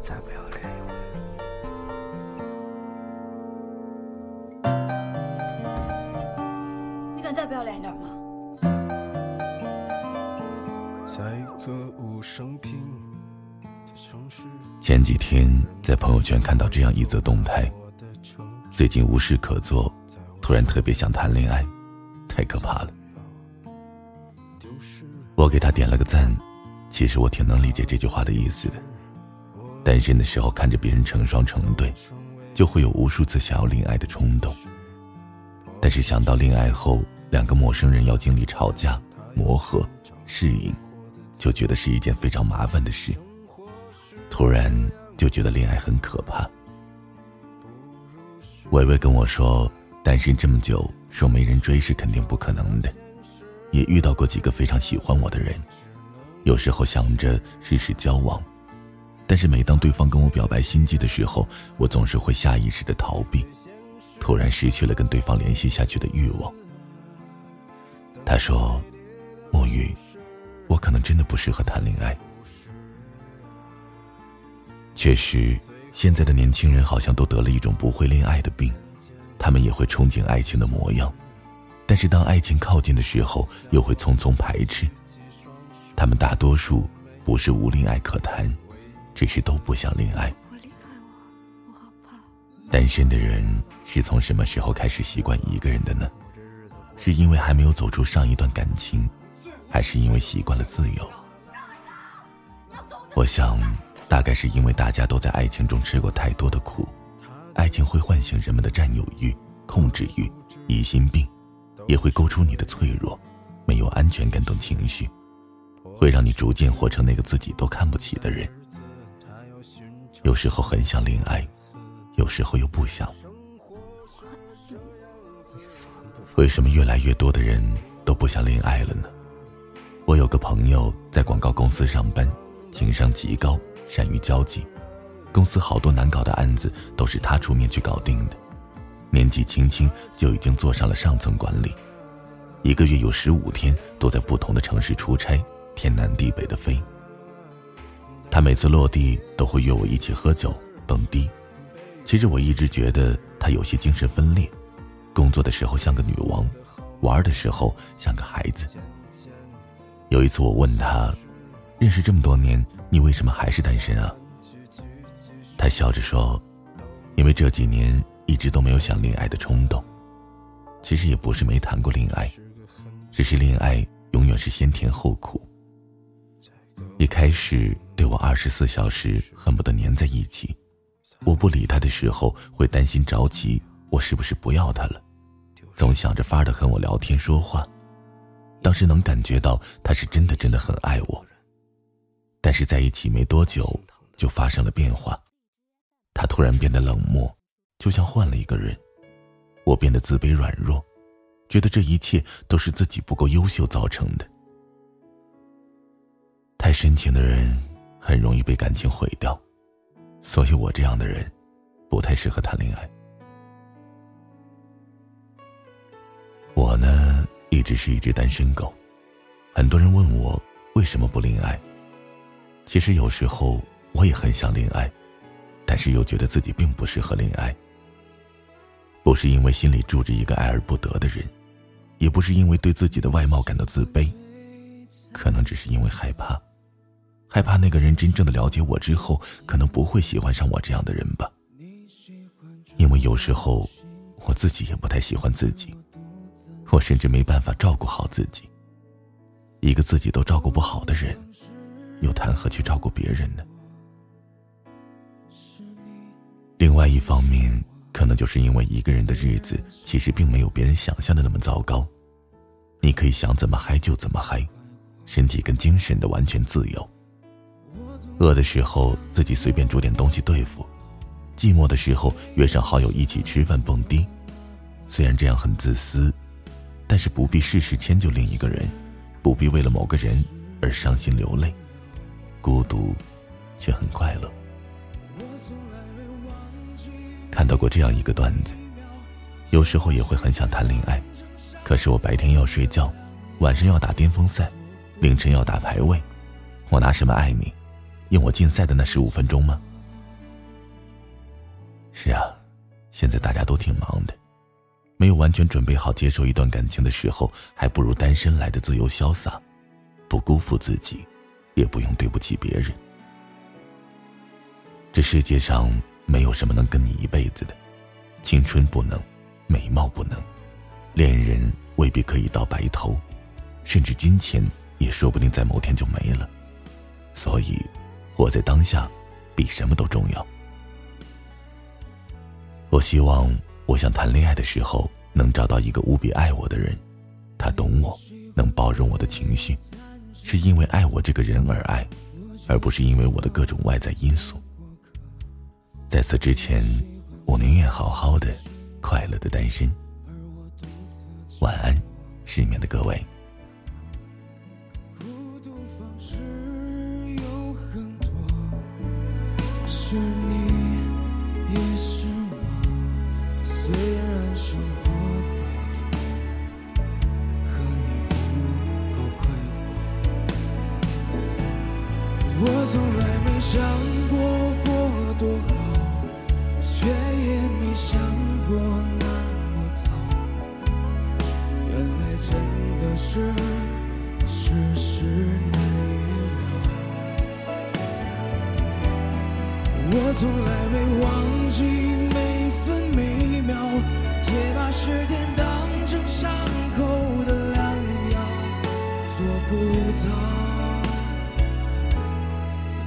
再不要脸一回。你敢再不要脸一点吗？前几天在朋友圈看到这样一则动态：最近无事可做，突然特别想谈恋爱，太可怕了。我给他点了个赞。其实我挺能理解这句话的意思的。单身的时候看着别人成双成对，就会有无数次想要恋爱的冲动。但是想到恋爱后两个陌生人要经历吵架、磨合、适应，就觉得是一件非常麻烦的事。突然就觉得恋爱很可怕。伟伟跟我说，单身这么久，说没人追是肯定不可能的，也遇到过几个非常喜欢我的人。有时候想着试试交往，但是每当对方跟我表白心迹的时候，我总是会下意识的逃避，突然失去了跟对方联系下去的欲望。他说：“墨雨，我可能真的不适合谈恋爱。”确实，现在的年轻人好像都得了一种不会恋爱的病，他们也会憧憬爱情的模样，但是当爱情靠近的时候，又会匆匆排斥。他们大多数不是无恋爱可谈，只是都不想恋爱。单身的人是从什么时候开始习惯一个人的呢？是因为还没有走出上一段感情，还是因为习惯了自由？我想，大概是因为大家都在爱情中吃过太多的苦，爱情会唤醒人们的占有欲、控制欲、疑心病，也会勾出你的脆弱、没有安全感等情绪。会让你逐渐活成那个自己都看不起的人。有时候很想恋爱，有时候又不想。为什么越来越多的人都不想恋爱了呢？我有个朋友在广告公司上班，情商极高，善于交际，公司好多难搞的案子都是他出面去搞定的。年纪轻轻就已经做上了上层管理，一个月有十五天都在不同的城市出差。天南地北的飞。他每次落地都会约我一起喝酒、蹦迪。其实我一直觉得他有些精神分裂，工作的时候像个女王，玩的时候像个孩子。有一次我问他，认识这么多年，你为什么还是单身啊？他笑着说，因为这几年一直都没有想恋爱的冲动。其实也不是没谈过恋爱，只是恋爱永远是先甜后苦。一开始对我二十四小时恨不得黏在一起，我不理他的时候会担心着急，我是不是不要他了？总想着法的和我聊天说话，当时能感觉到他是真的真的很爱我。但是在一起没多久就发生了变化，他突然变得冷漠，就像换了一个人。我变得自卑软弱，觉得这一切都是自己不够优秀造成的。太深情的人很容易被感情毁掉，所以我这样的人不太适合谈恋爱。我呢，一直是一只单身狗。很多人问我为什么不恋爱，其实有时候我也很想恋爱，但是又觉得自己并不适合恋爱。不是因为心里住着一个爱而不得的人，也不是因为对自己的外貌感到自卑，可能只是因为害怕。害怕那个人真正的了解我之后，可能不会喜欢上我这样的人吧。因为有时候，我自己也不太喜欢自己，我甚至没办法照顾好自己。一个自己都照顾不好的人，又谈何去照顾别人呢？另外一方面，可能就是因为一个人的日子其实并没有别人想象的那么糟糕，你可以想怎么嗨就怎么嗨，身体跟精神的完全自由。饿的时候自己随便煮点东西对付，寂寞的时候约上好友一起吃饭蹦迪。虽然这样很自私，但是不必事事迁就另一个人，不必为了某个人而伤心流泪，孤独却很快乐。看到过这样一个段子，有时候也会很想谈恋爱，可是我白天要睡觉，晚上要打巅峰赛，凌晨要打排位，我拿什么爱你？用我竞赛的那十五分钟吗？是啊，现在大家都挺忙的，没有完全准备好接受一段感情的时候，还不如单身来的自由潇洒，不辜负自己，也不用对不起别人。这世界上没有什么能跟你一辈子的，青春不能，美貌不能，恋人未必可以到白头，甚至金钱也说不定在某天就没了。所以，活在当下，比什么都重要。我希望我想谈恋爱的时候能找到一个无比爱我的人，他懂我，能包容我的情绪，是因为爱我这个人而爱，而不是因为我的各种外在因素。在此之前，我宁愿好好的、快乐的单身。晚安，失眠的各位。忘记每分每秒，也把时间当成伤口的良药，做不到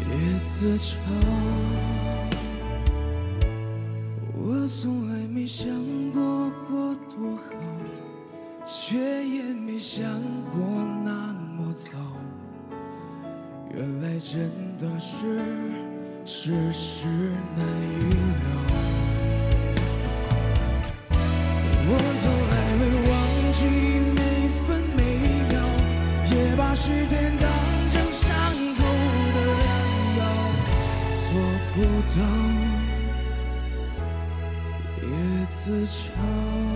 也自嘲。我从来没想过过多好，却也没想过那么糟。原来真的是世事难预料。我从来没忘记每分每秒，也把时间当成伤口的良药，做不到。也自嘲。